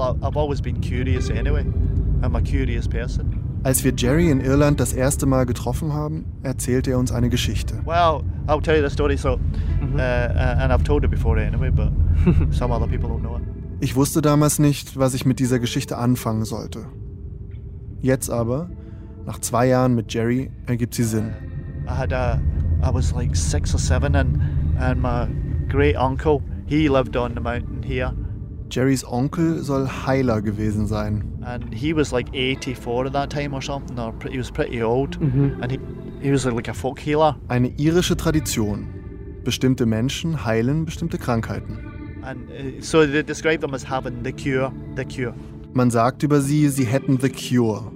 Well, I've always been curious anyway. I'm a curious person. Als wir Jerry in Irland das erste Mal getroffen haben, erzählte er uns eine Geschichte. Well, I'll tell you the story. So, uh, uh, and I've told it before anyway, but some other people don't know it. Ich wusste damals nicht, was ich mit dieser Geschichte anfangen sollte. Jetzt aber, nach zwei Jahren mit Jerry, ergibt sie Sinn. I had a, I was like six or seven, and and my great uncle, he lived on the mountain here, Jerrys Onkel soll Heiler gewesen sein. and he was like 84 at that time or something, or he was pretty old, and he he was like a folk healer, Eine irische Tradition. Bestimmte Menschen heilen bestimmte Krankheiten. and uh, so they described them as having the cure, the cure. Man sagt über sie, sie hätten the cure.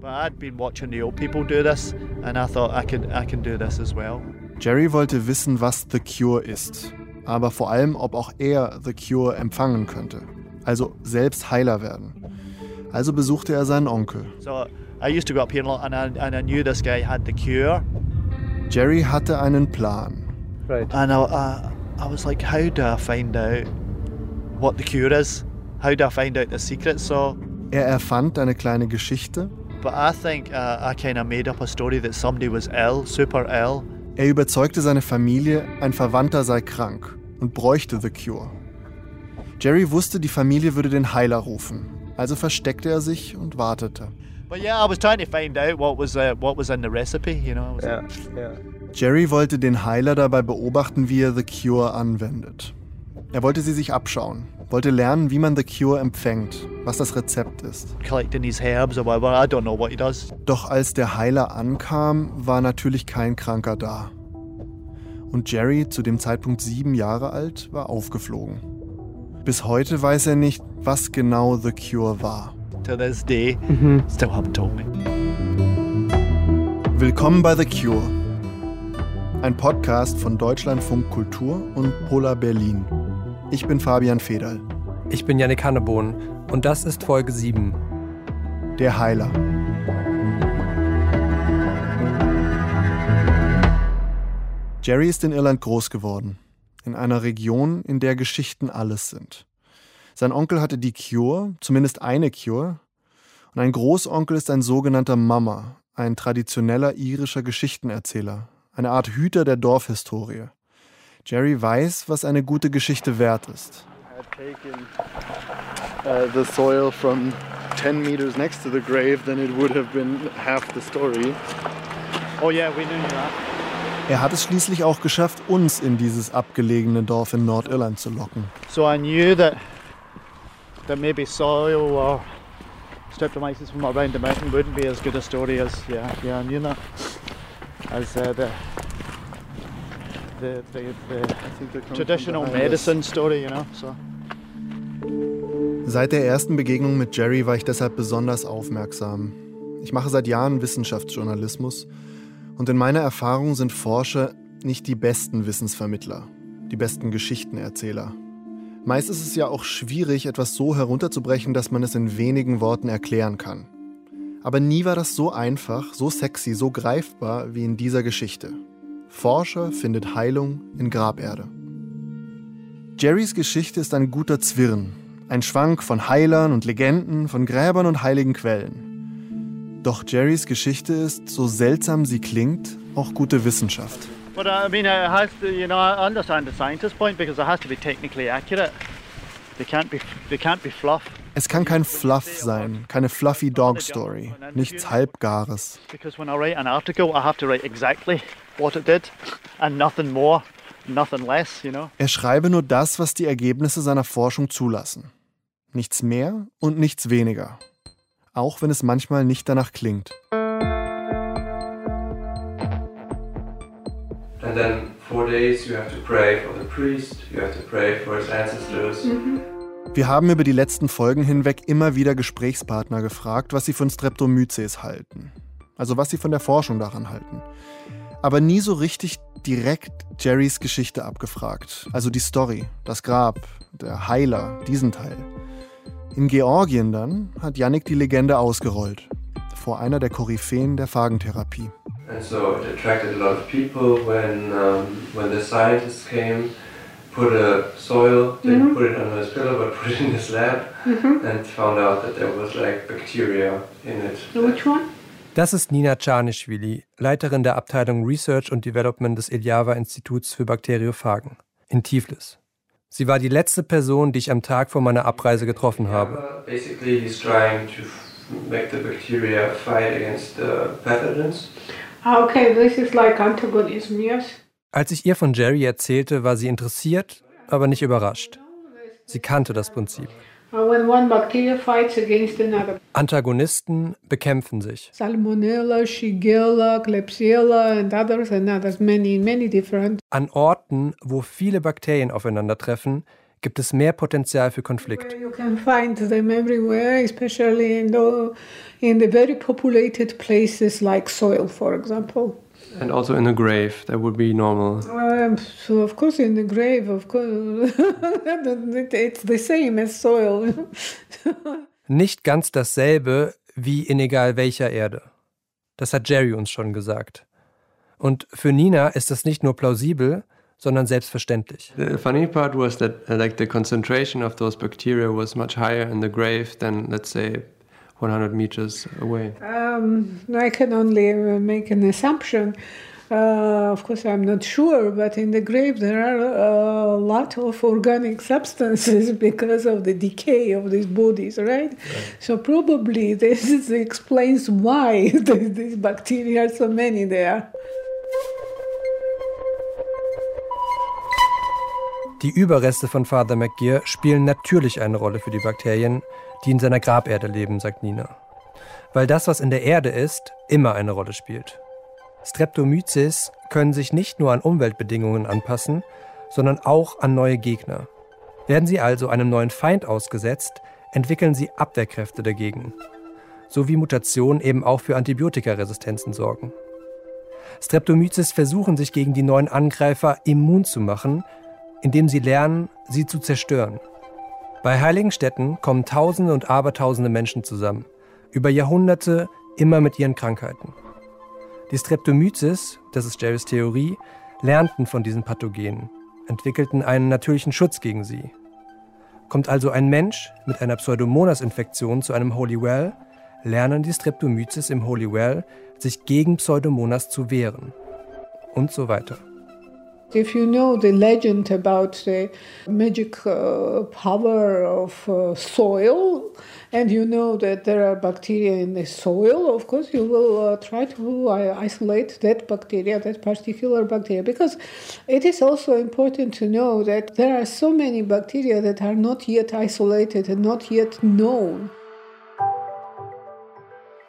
But I'd been watching the old people do this, and I thought I could I can do this as well. Jerry wollte wissen, was The Cure ist, aber vor allem, ob auch er The Cure empfangen könnte, also selbst Heiler werden. Also besuchte er seinen Onkel. So I used to go up here a lot, and I, and I knew this guy had the cure, Jerry hatte einen Plan. Right. and I, I, I was like, how do I find out what the cure is? How do I find out the secret? So, Er erfand eine kleine Geschichte. but I think uh, I kind of made up a story that somebody was ill, super ill, Er überzeugte seine Familie, ein Verwandter sei krank und bräuchte The Cure. Jerry wusste, die Familie würde den Heiler rufen, also versteckte er sich und wartete. Yeah, was uh, recipe. You know. Jerry wollte den Heiler dabei beobachten, wie er The Cure anwendet. Er wollte sie sich abschauen, wollte lernen, wie man The Cure empfängt, was das Rezept ist. collecting these herbs or whatever. I don't know what he does. Doch als der Heiler ankam, war natürlich kein Kranker da. Und Jerry, zu dem Zeitpunkt sieben Jahre alt, war aufgeflogen. Bis heute weiß er nicht, was genau The Cure war. To this day, still haven't told me. Willkommen bei The Cure, ein Podcast von Deutschlandfunk Kultur und Polar Berlin. Ich bin Fabian Federl, Ich bin Yannick Hannebohn und das ist Folge 7. der Heiler. Jerry ist in Irland groß geworden, in einer Region, in der Geschichten alles sind. Sein Onkel hatte die Cure, zumindest eine Cure, und ein Großonkel ist ein sogenannter Mama, ein traditioneller irischer Geschichtenerzähler, eine Art Hüter der Dorfhistorie. Jerry weiß, was eine gute Geschichte wert ist. had taken uh, the soil from 10 meters next to the grave, then it would have been half the story. Oh yeah, we knew that. Er hat es schließlich auch geschafft, uns in dieses abgelegene Dorf in Nordirland zu locken. So I knew that that maybe soil or streptomyces from around the mountain wouldn't be as good a story as yeah, yeah, I knew that. As uh, the the the, the traditional medicine story, you know. So Seit der ersten Begegnung mit Jerry war ich deshalb besonders aufmerksam. Ich mache seit Jahren Wissenschaftsjournalismus und in meiner Erfahrung sind Forscher nicht die besten Wissensvermittler, die besten Geschichtenerzähler. Meist ist es ja auch schwierig, etwas so herunterzubrechen, dass man es in wenigen Worten erklären kann. Aber nie war das so einfach, so sexy, so greifbar wie in dieser Geschichte. Forscher findet Heilung in Graberde. Jerrys Geschichte ist ein guter Zwirn, ein Schwank von Heilern und Legenden, von Gräbern und heiligen Quellen. Doch Jerrys Geschichte ist, so seltsam sie klingt, auch gute Wissenschaft. But uh, I mean, it has to, you know, I understand the scientist point because it has to be technically accurate. They can't be, they can't be fluff Es kann kein Fluff sein, keine fluffy Dog Story, nichts Halbgares. because when I write an article, I have to write exactly what it did and nothing more, nothing less, you know. Er schreibe nur das, was die Ergebnisse seiner Forschung zulassen. Nichts mehr und nichts weniger. Auch wenn es manchmal nicht danach klingt. And then four days you have to pray for the priest, you have to pray for his ancestors. Wir haben über die letzten Folgen hinweg immer wieder Gesprächspartner gefragt, was sie von Streptomyces halten. Also was sie von der Forschung daran halten. Aber nie so richtig direkt Jerrys Geschichte abgefragt. Also die Story, das Grab, der Heiler, diesen Teil. In Georgien dann hat Yannick die Legende ausgerollt. Vor einer der Koryphäen der Phagentherapie. And so it attracted a lot of people when, um, when the scientists came put a soil, didn't put it under his pillow, but put it in his lab, and found out that there was like bacteria in it. Which one? Das ist Nina Czarnischwili, Leiterin der Abteilung Research und Development des Iljava Instituts für Bakteriophagen in Tiflis. Sie war die letzte Person, die ich am Tag vor meiner Abreise getroffen habe. Basically, he's trying to f- make the bacteria fight against the pathogens. Ah, Okay, this is like antagonism, yes. Als ich ihr von Jerry erzählte, war sie interessiert, aber nicht überrascht. Sie kannte das Prinzip. Antagonisten bekämpfen sich. Salmonella, Shigella, Klebsiella, and others, and others, many, many different. An Orten, wo viele Bakterien aufeinandertreffen, gibt es mehr Potenzial für Konflikt. You can find them everywhere, especially in the, in the very populated places like soil, for example. And also in the grave, that would be normal. Um, so of course, in the grave, of course, it's the same as soil. Nicht ganz dasselbe wie in egal welcher Erde. Das hat Jerry uns schon gesagt. Und für Nina ist das nicht nur plausibel, sondern selbstverständlich. The funny part was that like the concentration of those bacteria was much higher in the grave than let's say 100 meters away. Um, I can only uh, make an assumption. Uh, of course, I'm not sure, but in the grave there are a lot of organic substances because of the decay of these bodies, right? So probably this is- explains why these bacteria are so many there. Die Überreste von Father McGear spielen natürlich eine Rolle für die Bakterien, die in seiner Graberde leben, sagt Nina. Weil das, was in der Erde ist, immer eine Rolle spielt. Streptomyces können sich nicht nur an Umweltbedingungen anpassen, sondern auch an neue Gegner. Werden sie also einem neuen Feind ausgesetzt, entwickeln sie Abwehrkräfte dagegen. So wie Mutationen eben auch für Antibiotikaresistenzen sorgen. Streptomyces versuchen sich gegen die neuen Angreifer immun zu machen, indem sie lernen, sie zu zerstören. Bei heiligen Städten kommen Tausende und Abertausende Menschen zusammen, über Jahrhunderte immer mit ihren Krankheiten. Die Streptomyces, das ist Jerrys Theorie, lernten von diesen Pathogenen, entwickelten einen natürlichen Schutz gegen sie. Kommt also ein Mensch mit einer Pseudomonas-Infektion zu einem Holy Well, lernen die Streptomyces im Holy Well, sich gegen Pseudomonas zu wehren. Und so weiter. If you know the legend about the magic uh, power of uh, soil, and you know that there are bacteria in the soil, of course you will uh, try to isolate that bacteria, that particular bacteria, because it is also important to know that there are so many bacteria that are not yet isolated and not yet known.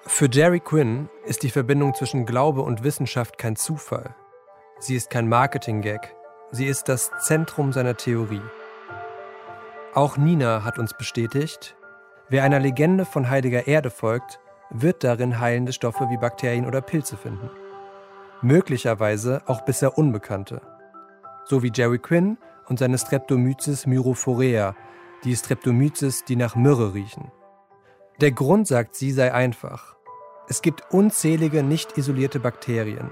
Für Jerry Quinn ist die Verbindung zwischen Glaube und Wissenschaft kein Zufall. Sie ist kein Marketing-Gag. Sie ist das Zentrum seiner Theorie. Auch Nina hat uns bestätigt, wer einer Legende von heiliger Erde folgt, wird darin heilende Stoffe wie Bakterien oder Pilze finden. Möglicherweise auch bisher unbekannte. So wie Jerry Quinn und seine Streptomyces myrophorea, die Streptomyces, die nach Myrrhe riechen. Der Grund, sagt sie, sei einfach. Es gibt unzählige nicht isolierte Bakterien.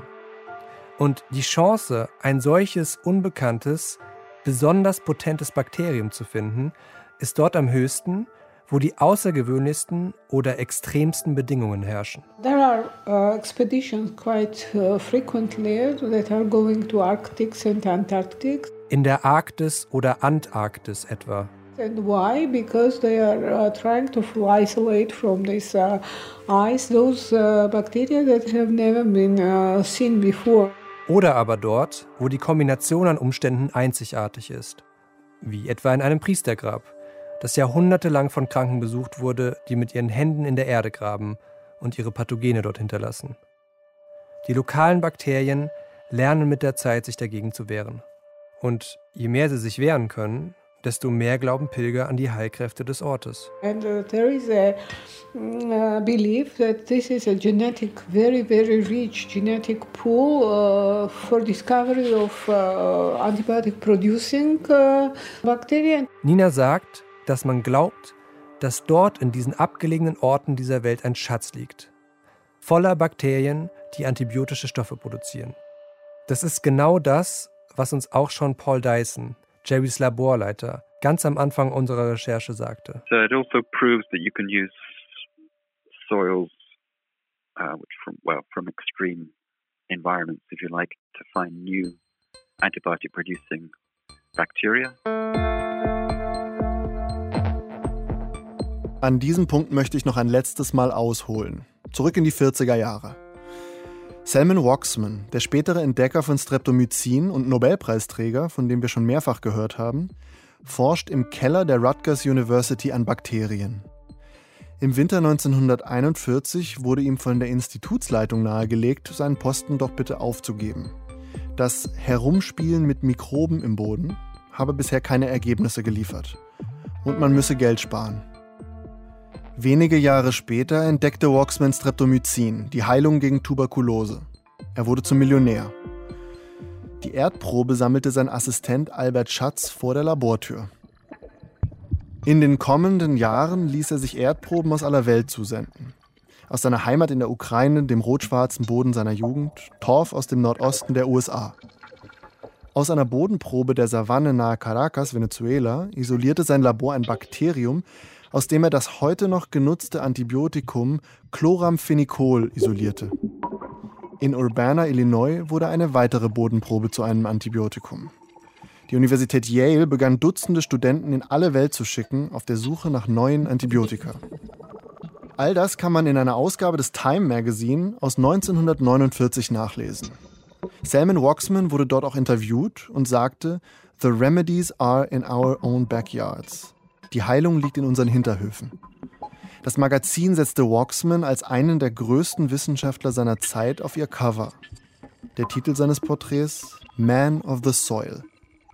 Und die Chance, ein solches unbekanntes, besonders potentes Bakterium zu finden, ist dort am höchsten, wo die außergewöhnlichsten oder extremsten Bedingungen herrschen. There are uh, expeditions quite uh, frequently that are going to Arctics and Antarctics. In der Arktis oder Antarktis etwa. And why? Because they are uh, trying to isolate from this uh, ice those uh, bacteria that have never been uh, seen before. Oder aber dort, wo die Kombination an Umständen einzigartig ist. Wie etwa in einem Priestergrab, das jahrhundertelang von Kranken besucht wurde, die mit ihren Händen in der Erde graben und ihre Pathogene dort hinterlassen. Die lokalen Bakterien lernen mit der Zeit, sich dagegen zu wehren. Und je mehr sie sich wehren können, desto mehr glauben Pilger an die Heilkräfte des Ortes. And uh, there is a mm, uh, belief that this is a genetic, very, very rich genetic pool uh, for discovery of uh, antibiotic producing uh, bacteria. Nina sagt, dass man glaubt, dass dort in diesen abgelegenen Orten dieser Welt ein Schatz liegt. Voller Bakterien, die antibiotische Stoffe produzieren. Das ist genau das, was uns auch schon Paul Dyson, Jerrys Laborleiter, ganz am Anfang unserer Recherche sagte. So it also proves that you can use soils uh, which from well from extreme environments, if you like, to find new antibiotic producing bacteria. An diesem Punkt möchte ich noch ein letztes Mal ausholen. Zurück in die 40er Jahre. Salman Waxman, der spätere Entdecker von Streptomycin und Nobelpreisträger, von dem wir schon mehrfach gehört haben, forscht im Keller der Rutgers University an Bakterien. Im Winter 1941 wurde ihm von der Institutsleitung nahegelegt, seinen Posten doch bitte aufzugeben. Das Herumspielen mit Mikroben im Boden habe bisher keine Ergebnisse geliefert. Und man müsse Geld sparen. Wenige Jahre später entdeckte Waxman Streptomycin, die Heilung gegen Tuberkulose. Er wurde zum Millionär. Die Erdprobe sammelte sein Assistent Albert Schatz vor der Labortür. In den kommenden Jahren ließ er sich Erdproben aus aller Welt zusenden. Aus seiner Heimat in der Ukraine, dem rot-schwarzen Boden seiner Jugend, Torf aus dem Nordosten der USA. Aus einer Bodenprobe der Savanne nahe Caracas, Venezuela, isolierte sein Labor ein Bakterium, aus dem er das heute noch genutzte Antibiotikum Chloramphenicol isolierte. In Urbana, Illinois, wurde eine weitere Bodenprobe zu einem Antibiotikum. Die Universität Yale begann Dutzende Studenten in alle Welt zu schicken auf der Suche nach neuen Antibiotika. All das kann man in einer Ausgabe des Time Magazine aus 1949 nachlesen. Salman Waxman wurde dort auch interviewt und sagte, The remedies are in our own backyards. Die Heilung liegt in unseren Hinterhöfen. Das Magazin setzte Waxman als einen der größten Wissenschaftler seiner Zeit auf ihr Cover. Der Titel seines Porträts Man of the Soil,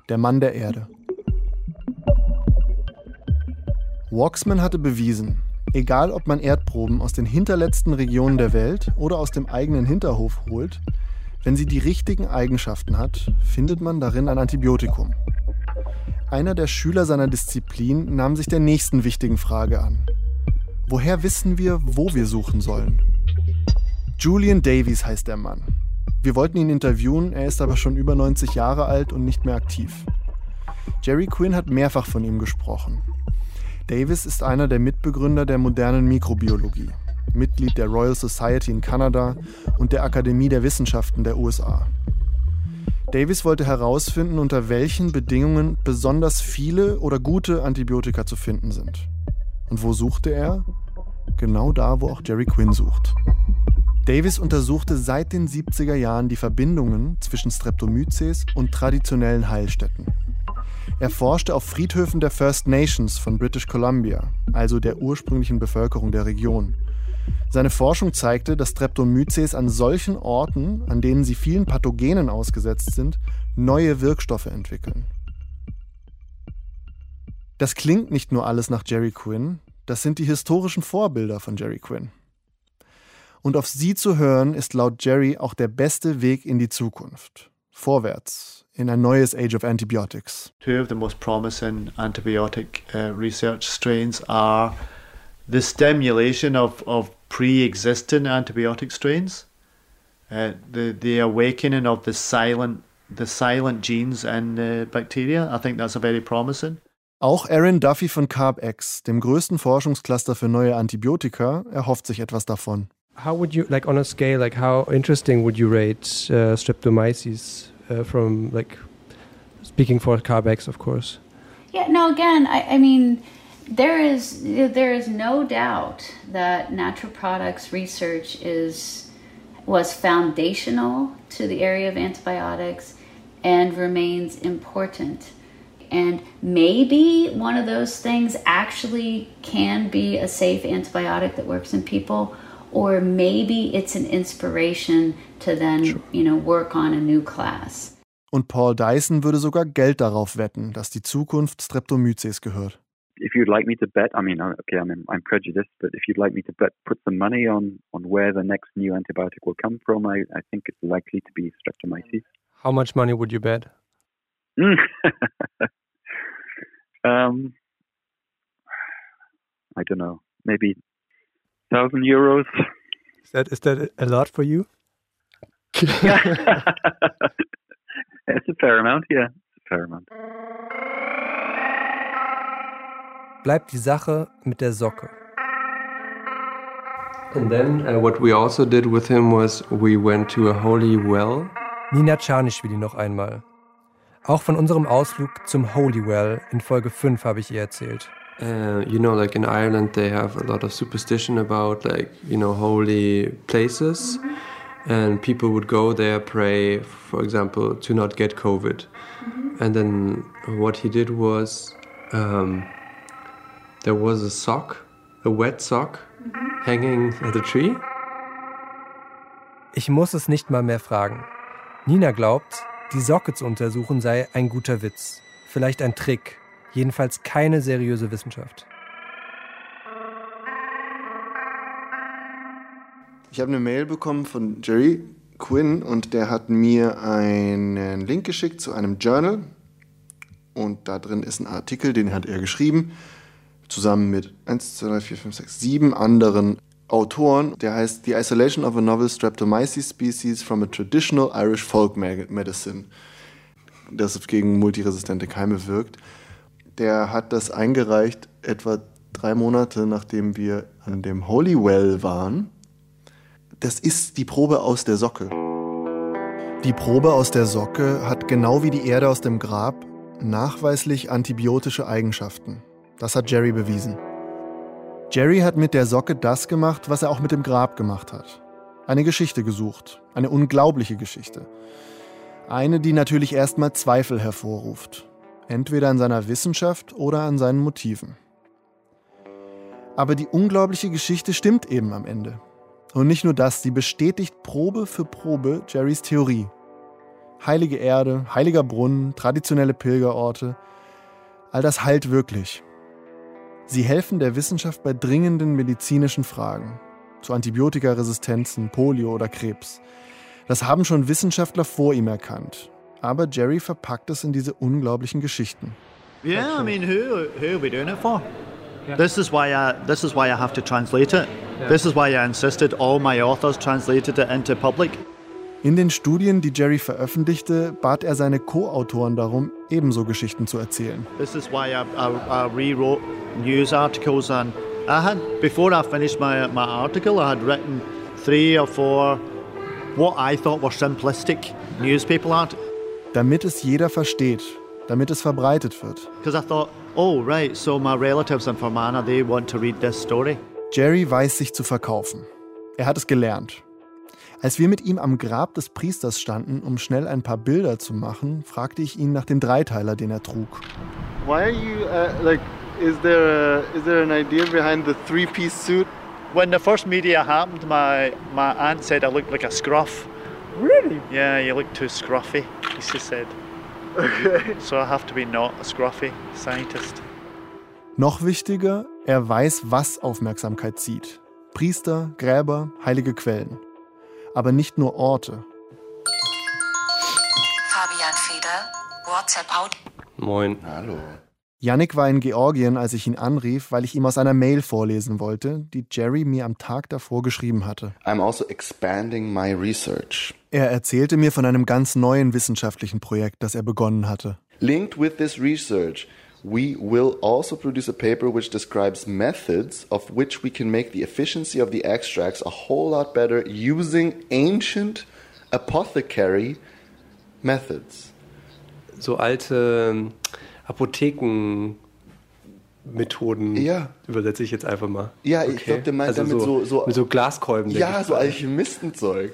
der Mann der Erde. Waxman hatte bewiesen, egal ob man Erdproben aus den hinterletzten Regionen der Welt oder aus dem eigenen Hinterhof holt, wenn sie die richtigen Eigenschaften hat, findet man darin ein Antibiotikum. Einer der Schüler seiner Disziplin nahm sich der nächsten wichtigen Frage an. Woher wissen wir, wo wir suchen sollen? Julian Davies heißt der Mann. Wir wollten ihn interviewen, er ist aber schon über 90 Jahre alt und nicht mehr aktiv. Jerry Quinn hat mehrfach von ihm gesprochen. Davis ist einer der Mitbegründer der modernen Mikrobiologie, Mitglied der Royal Society in Kanada und der Akademie der Wissenschaften der USA. Davis wollte herausfinden, unter welchen Bedingungen besonders viele oder gute Antibiotika zu finden sind. Und wo suchte er? Genau da, wo auch Jerry Quinn sucht. Davis untersuchte seit den 70er Jahren die Verbindungen zwischen Streptomyces und traditionellen Heilstätten. Er forschte auf Friedhöfen der First Nations von British Columbia, also der ursprünglichen Bevölkerung der Region, seine Forschung zeigte, dass Streptomyces an solchen Orten, an denen sie vielen Pathogenen ausgesetzt sind, neue Wirkstoffe entwickeln. Das klingt nicht nur alles nach Jerry Quinn, das sind die historischen Vorbilder von Jerry Quinn. Und auf sie zu hören, ist laut Jerry auch der beste Weg in die Zukunft. Vorwärts, in ein neues Age of Antibiotics. Two of the most promising antibiotic uh, research strains are the stimulation of, of pre-existing antibiotic strains, uh, the the awakening of the silent the silent genes in the bacteria. I think that's a very promising. Auch Aaron Duffy von CarbX, dem größten Forschungscluster für neue Antibiotika, erhofft sich etwas davon. How would you like on a scale like how interesting would you rate uh, Streptomyces uh, from like speaking for CarbX, of course? Yeah, no. Again, I, I mean there is there is no doubt that natural products research is was foundational to the area of antibiotics and remains important. And maybe one of those things actually can be a safe antibiotic that works in people, or maybe it's an inspiration to then, sure. you know, work on a new class. Und Paul Dyson würde sogar Geld darauf wetten, dass die Zukunft Streptomyces gehört. If you'd like me to bet, I mean, okay, I'm, I'm prejudiced, but if you'd like me to bet, put some money on on where the next new antibiotic will come from, I, I think it's likely to be streptomyces. How much money would you bet? um, I don't know, maybe thousand euros. Is that is that a lot for you? it's a fair amount. Yeah, it's a fair amount. Bleibt die Sache mit der Socke. And then uh, what we also did with him was we went to a holy well. Nina Czarnischwili noch einmal. Auch von unserem Ausflug zum Holy Well in Folge 5 habe ich ihr erzählt. Uh, you know, like in Ireland, they have a lot of superstition about like you know holy places, and people would go there pray, for example, to not get COVID. And then what he did was um, there was a sock, a wet sock, hanging at the tree. Ich muss es nicht mal mehr fragen. Nina glaubt, die Socke zu untersuchen sei ein guter Witz, vielleicht ein Trick, jedenfalls keine seriöse Wissenschaft. Ich habe eine Mail bekommen von Jerry Quinn und der hat mir einen Link geschickt zu einem Journal. Und da drin ist ein Artikel, den hat er geschrieben, zusammen mit 1, 2, 3, 4, 5, 6, 7 anderen Autoren. Der heißt The Isolation of a Novel Streptomyces Species from a Traditional Irish Folk Medicine. Das gegen multiresistente Keime wirkt. Der hat das eingereicht etwa drei Monate nachdem wir an dem Holy Well waren. Das ist die Probe aus der Socke. Die Probe aus der Socke hat genau wie die Erde aus dem Grab nachweislich antibiotische Eigenschaften. Das hat Jerry bewiesen. Jerry hat mit der Socke das gemacht, was er auch mit dem Grab gemacht hat. Eine Geschichte gesucht, eine unglaubliche Geschichte. Eine, die natürlich erstmal Zweifel hervorruft, entweder an seiner Wissenschaft oder an seinen Motiven. Aber die unglaubliche Geschichte stimmt eben am Ende. Und nicht nur das, sie bestätigt Probe für Probe Jerrys Theorie. Heilige Erde, heiliger Brunnen, traditionelle Pilgerorte, all das heilt wirklich. Sie helfen der Wissenschaft bei dringenden medizinischen Fragen, zu Antibiotikaresistenzen, Polio oder Krebs. Das haben schon Wissenschaftler vor ihm erkannt. Aber Jerry verpackt es in diese unglaublichen Geschichten. Yeah, I mean, who who are we doing it for? This is why I this is why I have to translate it. This is why I insisted all my authors translated it into public. In den Studien, die Jerry veröffentlichte, bat er seine Co-Autoren darum, ebenso Geschichten zu erzählen. This is why I, I, I rewrote news articles and I had before I finished my my article I had written three or four what I thought were simplistic newspaper articles. Damit es jeder versteht, damit es verbreitet wird. Because I thought, oh right, so my relatives in Fermanagh, they want to read this story. Jerry weiß sich zu verkaufen. Er hat es gelernt. Als wir mit ihm am Grab des Priesters standen, um schnell ein paar Bilder zu machen, fragte ich ihn nach dem Dreiteiler, den er trug. Why are you uh, like? Is there a, is there an idea behind the three-piece suit? When the first media happened, my my aunt said I looked like a scruff. Really? Yeah, you look too scruffy, she said. Okay. So I have to be not a scruffy scientist. Noch wichtiger, er weiß, was Aufmerksamkeit zieht. Priester, Gräber, heilige Quellen. Aber nicht nur Orte. Fabian Feder, WhatsApp Out. Moin. Hallo. Yannick war in Georgien, als ich ihn anrief, weil ich ihm aus einer Mail vorlesen wollte, die Jerry mir am Tag davor geschrieben hatte. I'm also expanding my research. Er erzählte mir von einem ganz neuen wissenschaftlichen Projekt, das er begonnen hatte. Linked with this research, we will also produce a paper which describes methods of which we can make the efficiency of the extracts a whole lot better using ancient apothecary methods. So alte ähm, Apothekenmethoden Ja. übersetze ich jetzt einfach mal. Ja, ich glaub, der meint damit so- so- mit so Glaskolben. Ja, so. Alchemistenzeug.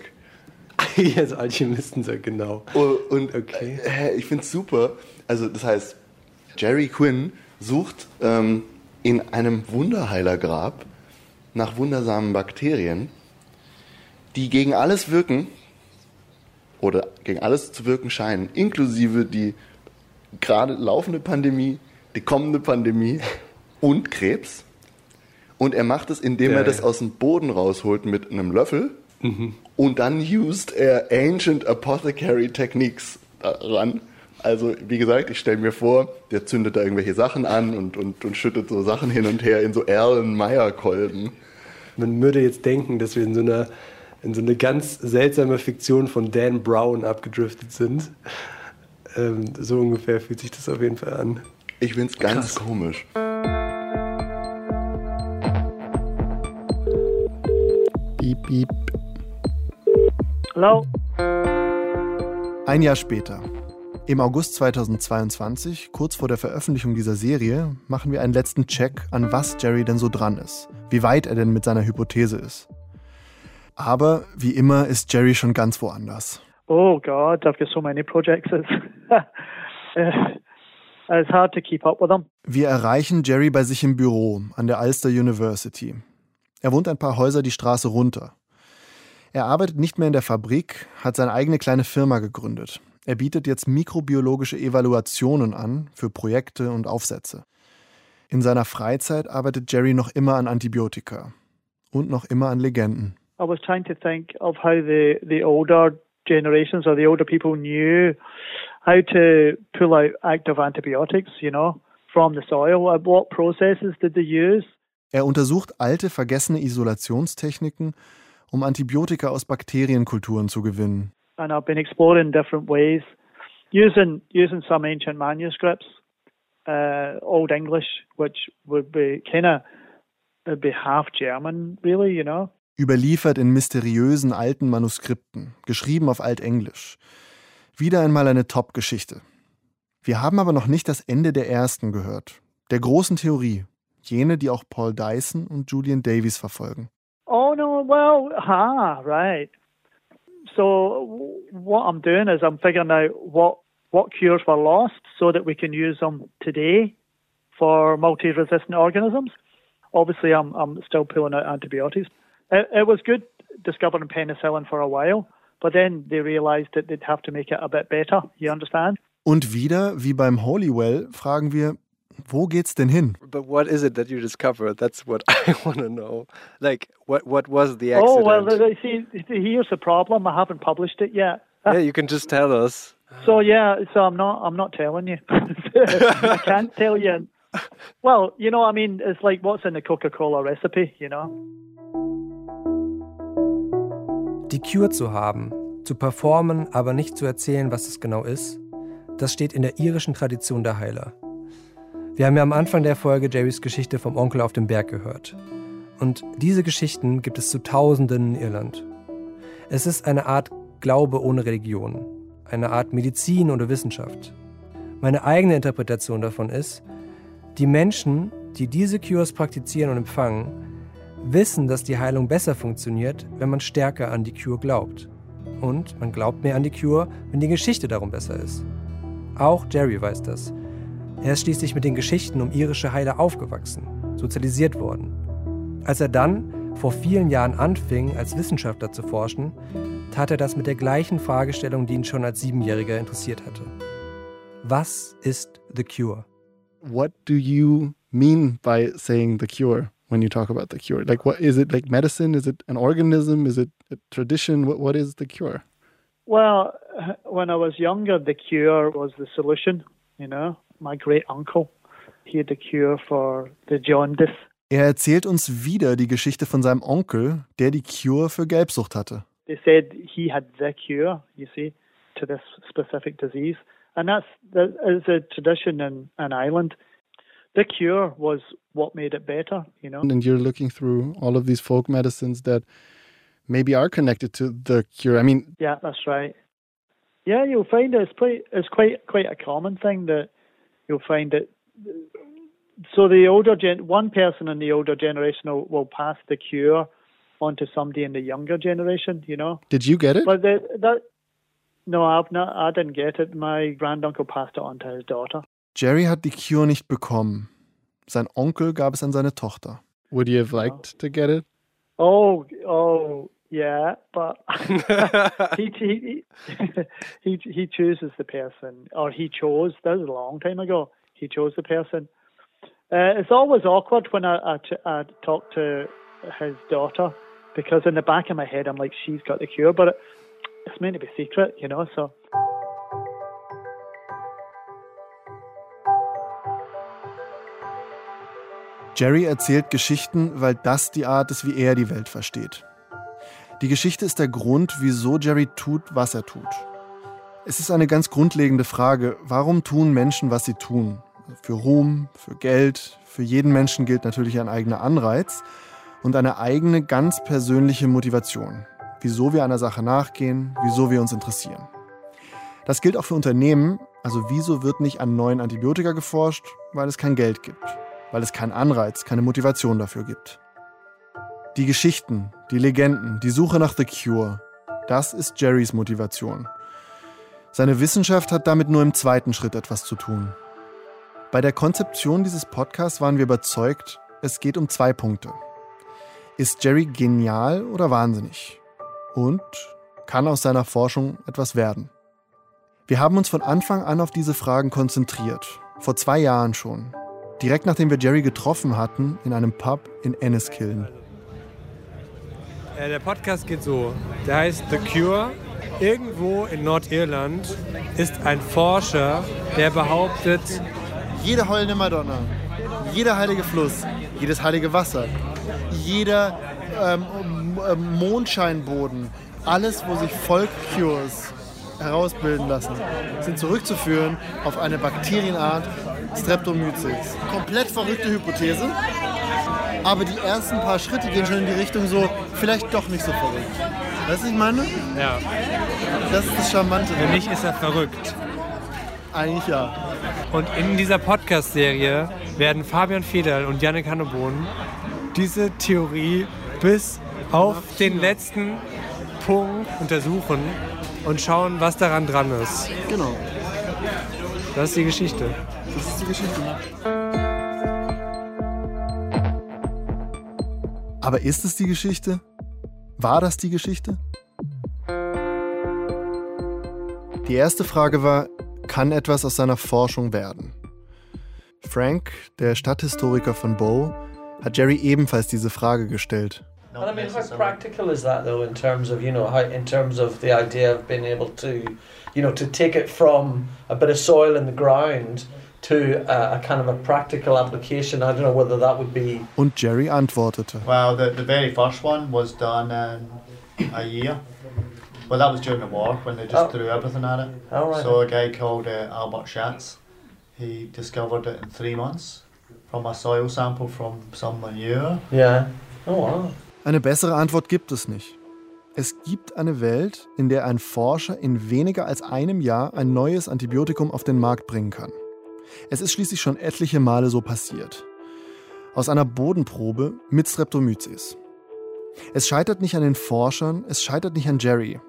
ja, so Alchemistenzeug, genau. Oh, Und Okay. äh, ich finde es super. Also, das heißt, Jerry Quinn sucht ähm, in einem Wunderheilergrab nach wundersamen Bakterien, die gegen alles wirken oder gegen alles zu wirken scheinen, inklusive die gerade laufende Pandemie, die kommende Pandemie und Krebs. Und er macht es, indem er Geil. das aus dem Boden rausholt mit einem Löffel. Und dann used er Ancient Apothecary Techniques daran. Also, wie gesagt, ich stelle mir vor, der zündet da irgendwelche Sachen an und, und, und schüttet so Sachen hin und her in so Erlenmeyer-Kolben. Man würde jetzt denken, dass wir in so einer in so eine ganz seltsame Fiktion von Dan Brown abgedriftet sind. Ähm, so ungefähr fühlt sich das auf jeden Fall an. Ich finde es ganz Krass. komisch. Piep, piep. Hallo. Ein Jahr später. Im August 2022, kurz vor der Veröffentlichung dieser Serie, machen wir einen letzten Check, an was Jerry denn so dran ist, wie weit er denn mit seiner Hypothese ist. Aber wie immer ist Jerry schon ganz woanders. Oh God, I've got so many projects. It's hard to keep up with them. Wir erreichen Jerry bei sich im Büro an der Ulster University. Er wohnt ein paar Häuser die Straße runter. Er arbeitet nicht mehr in der Fabrik, hat seine eigene kleine Firma gegründet. Er bietet jetzt mikrobiologische Evaluationen an für Projekte und Aufsätze. In seiner Freizeit arbeitet Jerry noch immer an Antibiotika und noch immer an Legenden. I was trying to think of how the, the older generations or the older people knew how to pull out active antibiotics, you know, from the soil. What processes did they use? Er untersucht alte, vergessene Isolationstechniken, um Antibiotika aus Bakterienkulturen zu gewinnen. And I've been exploring different ways, using using some ancient manuscripts, uh, Old English, which would be kind of be half German, really, you know. Überliefert in mysteriösen alten Manuskripten, geschrieben auf Altenglisch. Wieder einmal eine Top-Geschichte. Wir haben aber noch nicht das Ende der ersten gehört, der großen Theorie, jene, die auch Paul Dyson und Julian Davies verfolgen. Oh no, well, ah, right. So what I'm doing is I'm figuring out what what cures were lost so that we can use them today for multi-resistant organisms. Obviously, I'm I'm still pulling out antibiotics. It, it was good discovering penicillin for a while, but then they realized that they'd have to make it a bit better. You understand? Und wieder, wie beim Holywell, fragen wir, wo geht's denn hin? But what is it that you discovered? That's what I want to know. Like, what what was the accident? Oh well, see, here's the problem. I haven't published it yet. yeah, you can just tell us. So yeah, so I'm not I'm not telling you. I can't tell you. Well, you know, I mean, it's like what's in the Coca-Cola recipe, you know. Die Cure zu haben, zu performen, aber nicht zu erzählen, was es genau ist, das steht in der irischen Tradition der Heiler. Wir haben ja am Anfang der Folge Jerrys Geschichte vom Onkel auf dem Berg gehört. Und diese Geschichten gibt es zu Tausenden in Irland. Es ist eine Art Glaube ohne Religion, eine Art Medizin ohne Wissenschaft. Meine eigene Interpretation davon ist, die Menschen, die diese Cures praktizieren und empfangen, wissen, dass die Heilung besser funktioniert, wenn man stärker an die Cure glaubt. Und man glaubt mehr an die Cure, wenn die Geschichte darum besser ist. Auch Jerry weiß das. Er ist schließlich mit den Geschichten um irische Heiler aufgewachsen, sozialisiert worden. Als er dann vor vielen Jahren anfing, als Wissenschaftler zu forschen, tat er das mit der gleichen Fragestellung, die ihn schon als Siebenjähriger interessiert hatte. Was ist The Cure? What do you mean by saying the cure when you talk about the cure? Like, what is it like medicine? Is it an organism? Is it a tradition? What, what is the cure? Well, when I was younger, the cure was the solution, you know. My great uncle. He had the cure for the jaundice. Er erzählt uns wieder die Geschichte von seinem Onkel, der die Cure für Gelbsucht hatte. They said he had the cure, you see, to this specific disease. And that's that is a tradition in an island. The cure was what made it better, you know. And you're looking through all of these folk medicines that maybe are connected to the cure. I mean, yeah, that's right. Yeah, you'll find it's quite it's quite quite a common thing that you'll find that. So the older gen, one person in the older generation will, will pass the cure on to somebody in the younger generation. You know. Did you get it? But the, that. No, I've not, I didn't get it. My granduncle passed it on to his daughter. Jerry hat die Cure nicht bekommen. Sein Onkel gab es an seine Tochter. Would you have liked oh. to get it? Oh, oh, yeah, but he, he, he he chooses the person, or he chose. That was a long time ago. He chose the person. Uh, it's always awkward when I, I, I talk to his daughter because in the back of my head I'm like, she's got the cure, but it, it's meant to be secret, you know. So. Jerry erzählt Geschichten, weil das die Art ist, wie er die Welt versteht. Die Geschichte ist der Grund, wieso Jerry tut, was er tut. Es ist eine ganz grundlegende Frage, warum tun Menschen, was sie tun? Für Ruhm, für Geld, für jeden Menschen gilt natürlich ein eigener Anreiz. und eine eigene, ganz persönliche Motivation, wieso wir einer Sache nachgehen, wieso wir uns interessieren. Das gilt auch für Unternehmen, also wieso wird nicht an neuen Antibiotika geforscht? Weil es kein Geld gibt, weil es keinen Anreiz, keine Motivation dafür gibt. Die Geschichten, die Legenden, die Suche nach The Cure, das ist Jerrys Motivation. Seine Wissenschaft hat damit nur im zweiten Schritt etwas zu tun. Bei der Konzeption dieses Podcasts waren wir überzeugt, es geht um zwei Punkte. Ist Jerry genial oder wahnsinnig? Und kann aus seiner Forschung etwas werden? Wir haben uns von Anfang an auf diese Fragen konzentriert. Vor zwei Jahren schon. Direkt nachdem wir Jerry getroffen hatten in einem Pub in Enniskillen. Äh, der Podcast geht so. Der heißt The Cure. Irgendwo in Nordirland ist ein Forscher, der behauptet, jede heulende Madonna, jeder heilige Fluss, jedes heilige Wasser, jeder ähm, Mondscheinboden, alles, wo sich Folk-Cures herausbilden lassen, sind zurückzuführen auf eine Bakterienart Streptomyces. Komplett verrückte Hypothese, aber die ersten paar Schritte gehen schon in die Richtung so, vielleicht doch nicht so verrückt. Weißt du, was ich meine? Ja. Das ist das Charmante. Für mich ist er verrückt. Eigentlich ja. Und in dieser Podcast-Serie werden Fabian Federl und Jannik Hannebohn diese Theorie bis auf den letzten Punkt untersuchen und schauen, was daran dran ist. Genau. Das ist die Geschichte. Das ist die Geschichte. Aber ist es die Geschichte? War das die Geschichte? Die erste Frage war, kann etwas aus seiner Forschung werden? Frank, der Stadthistoriker von Bow, hat Jerry ebenfalls diese Frage gestellt. And I mean, how practical is that, though, in terms of you know, how, in terms of the idea of being able to, you know, to take it from a bit of soil in the ground to a, a kind of a practical application? I don't know whether that would be. Und Jerry antwortete. Well, the, the very first one was done in a year. Well, that was during the war when they just Oh. threw everything at it. Oh, right. So a guy called uh, Albert Schatz, he discovered it in three months from a soil sample from some manure. Yeah. Oh wow. Eine bessere Antwort gibt es nicht. Es gibt eine Welt, in der ein Forscher in weniger als einem Jahr ein neues Antibiotikum auf den Markt bringen kann. Es ist schließlich schon etliche Male so passiert. Aus einer Bodenprobe mit Streptomyces. Es scheitert nicht an den Forschern, es scheitert nicht an Jerry.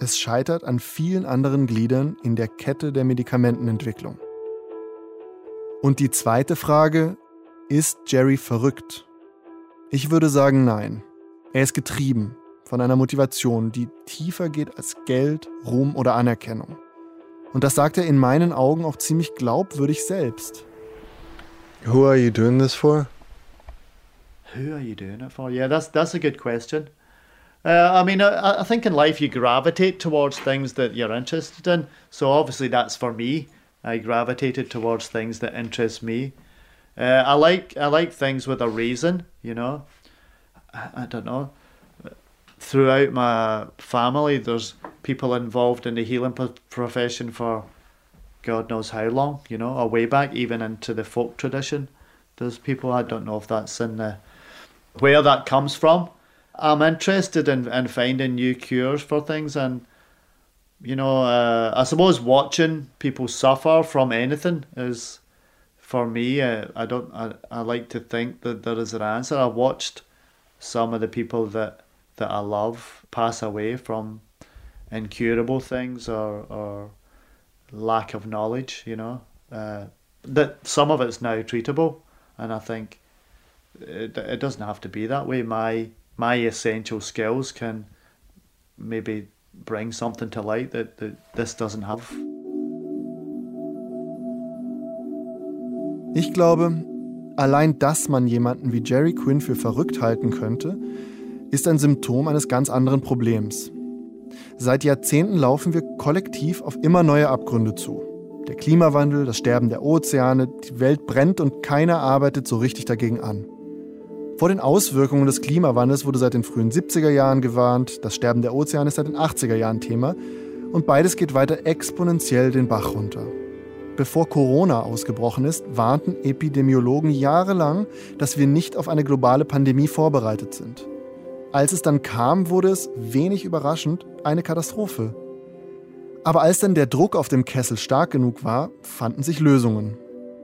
Es scheitert an vielen anderen Gliedern in der Kette der Medikamentenentwicklung. Und die zweite Frage, ist Jerry verrückt? Ich würde sagen nein. Er ist getrieben von einer Motivation, die tiefer geht als Geld, Ruhm oder Anerkennung. Und das sagt er in meinen Augen auch ziemlich glaubwürdig selbst. Who are you doing this for? Who are you doing it for? Yeah, that's that's a good question. Uh, I mean, I, I think in life you gravitate towards things that you're interested in. So obviously that's for me. I gravitated towards things that interest me. Uh, I like I like things with a reason. You know, I, I don't know. Throughout my family, there's people involved in the healing profession for God knows how long. You know, or way back even into the folk tradition. There's people I don't know if that's in the where that comes from. I'm interested in, in finding new cures for things and you know uh, I suppose watching people suffer from anything is for me uh, I don't I, I like to think that there is an answer. I watched some of the people that that I love pass away from incurable things or or lack of knowledge, you know. Uh, that some of it's now treatable and I think it, it doesn't have to be that way. My my essential skills can maybe bring something to light that, that this doesn't have. Ich glaube, allein dass man jemanden wie Jerry Quinn für verrückt halten könnte, ist ein Symptom eines ganz anderen Problems. Seit Jahrzehnten laufen wir kollektiv auf immer neue Abgründe zu. Der Klimawandel, das Sterben der Ozeane, die Welt brennt und keiner arbeitet so richtig dagegen an. Vor den Auswirkungen des Klimawandels wurde seit den frühen 70er Jahren gewarnt, das Sterben der Ozeane ist seit den 80er Jahren Thema und beides geht weiter exponentiell den Bach runter. Bevor Corona ausgebrochen ist, warnten Epidemiologen jahrelang, dass wir nicht auf eine globale Pandemie vorbereitet sind. Als es dann kam, wurde es, wenig überraschend, eine Katastrophe. Aber als dann der Druck auf dem Kessel stark genug war, fanden sich Lösungen.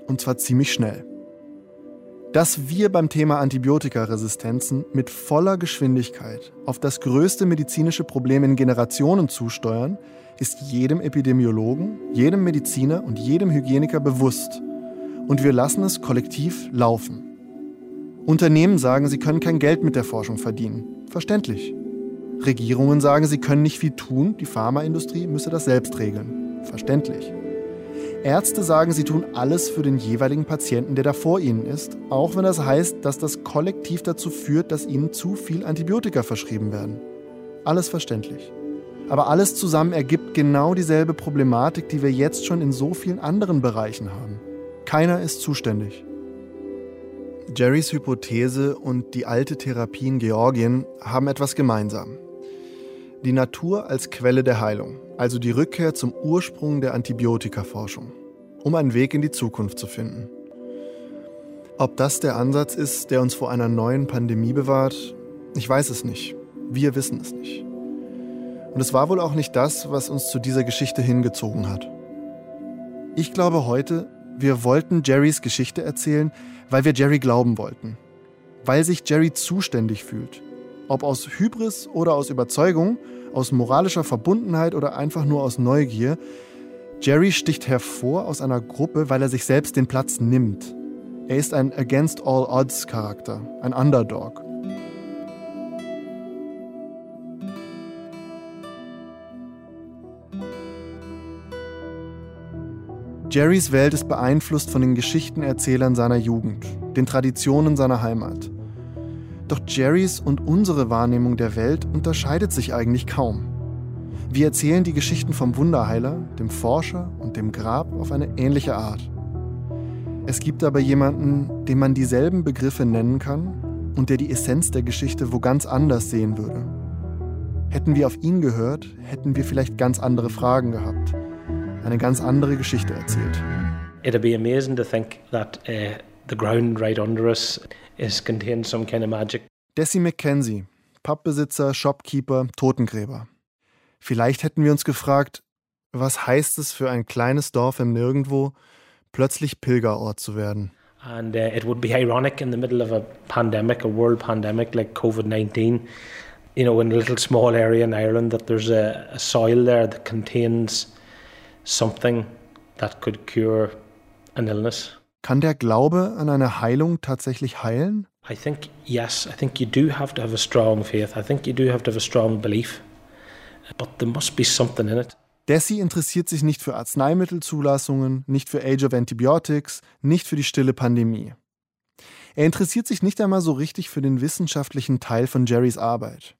Und zwar ziemlich schnell. Dass wir beim Thema Antibiotikaresistenzen mit voller Geschwindigkeit auf das größte medizinische Problem in Generationen zusteuern, ist jedem Epidemiologen, jedem Mediziner und jedem Hygieniker bewusst. Und wir lassen es kollektiv laufen. Unternehmen sagen, sie können kein Geld mit der Forschung verdienen. Verständlich. Regierungen sagen, sie können nicht viel tun, die Pharmaindustrie müsse das selbst regeln. Verständlich. Ärzte sagen, sie tun alles für den jeweiligen Patienten, der da vor ihnen ist, auch wenn das heißt, dass das kollektiv dazu führt, dass ihnen zu viel Antibiotika verschrieben werden. Alles verständlich. Aber alles zusammen ergibt genau dieselbe Problematik, die wir jetzt schon in so vielen anderen Bereichen haben. Keiner ist zuständig. Jerrys Hypothese und die alte Therapie in Georgien haben etwas gemeinsam. Die Natur als Quelle der Heilung, also die Rückkehr zum Ursprung der Antibiotikaforschung, um einen Weg in die Zukunft zu finden. Ob das der Ansatz ist, der uns vor einer neuen Pandemie bewahrt, ich weiß es nicht. Wir wissen es nicht. Und es war wohl auch nicht das, was uns zu dieser Geschichte hingezogen hat. Ich glaube heute, wir wollten Jerrys Geschichte erzählen, weil wir Jerry glauben wollten. Weil sich Jerry zuständig fühlt. Ob aus Hybris oder aus Überzeugung, aus moralischer Verbundenheit oder einfach nur aus Neugier. Jerry sticht hervor aus einer Gruppe, weil er sich selbst den Platz nimmt. Er ist ein Against All Odds Charakter, ein Underdog. Jerrys Welt ist beeinflusst von den Geschichtenerzählern seiner Jugend, den Traditionen seiner Heimat. Doch Jerrys und unsere Wahrnehmung der Welt unterscheidet sich eigentlich kaum. Wir erzählen die Geschichten vom Wunderheiler, dem Forscher und dem Grab auf eine ähnliche Art. Es gibt aber jemanden, dem man dieselben Begriffe nennen kann und der die Essenz der Geschichte wo ganz anders sehen würde. Hätten wir auf ihn gehört, hätten wir vielleicht ganz andere Fragen gehabt eine ganz andere Geschichte erzählt. It'd be amazing to think that uh, the ground right under us is contains some kind of magic. Desi McKenzie, Pappbesitzer, Shopkeeper, Totengräber. Vielleicht hätten wir uns gefragt, was heißt es für ein kleines Dorf im Nirgendwo, plötzlich Pilgerort zu werden? And uh, it would be ironic in the middle of a pandemic, a world pandemic like COVID 19, you know, in a little small area in Ireland, that there's a, a soil there that contains something that could cure an illness. Kann der Glaube an eine Heilung tatsächlich heilen? I think yes. I think you do have to have a strong faith. I think you do have to have a strong belief. But there must be something in it. Desi interessiert sich nicht für Arzneimittelzulassungen, nicht für Age of Antibiotics, nicht für die stille Pandemie. Er interessiert sich nicht einmal so richtig für den wissenschaftlichen Teil von Jerrys Arbeit.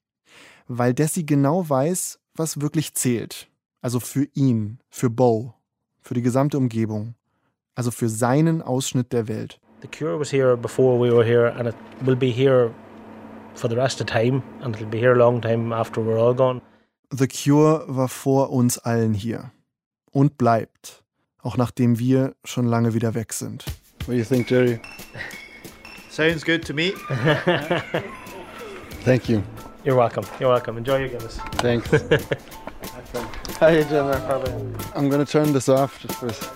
Weil Desi genau weiß, was wirklich zählt. Also für ihn, für Bo, für die gesamte Umgebung. Also für seinen Ausschnitt der Welt. The cure was here before we were here and it will be here for the rest of time and it'll be here a long time after we're all gone. The Cure war vor uns allen hier und bleibt, auch nachdem wir schon lange wieder weg sind. What do you think, Jerry? Sounds good to me. Thank you. You're welcome. You're welcome. Enjoy your Guinness. Thanks. How you doing there, Father? I'm gonna turn this off just for a s-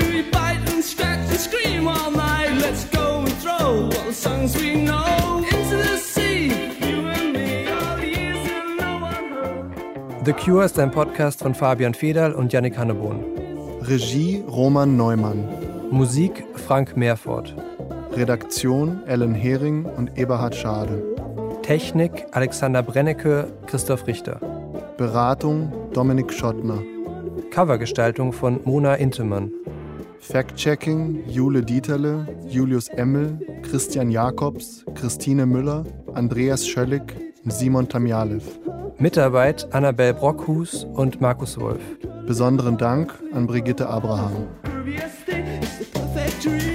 move The Cure ist ein Podcast von Fabian Federl und Yannick Hannebohn. Regie Roman Neumann. Musik Frank Meerfort. Redaktion Ellen Hering und Eberhard Schade. Technik Alexander Brennecke, Christoph Richter. Beratung Dominik Schottner. Covergestaltung von Mona Intemann. Fact-Checking Jule Dieterle, Julius Emmel, Christian Jakobs, Christine Müller, Andreas Schöllig und Simon Tamjalev. Mitarbeit Annabel Brockhus und Markus Wolf. Besonderen Dank an Brigitte Abraham. Perfect dream.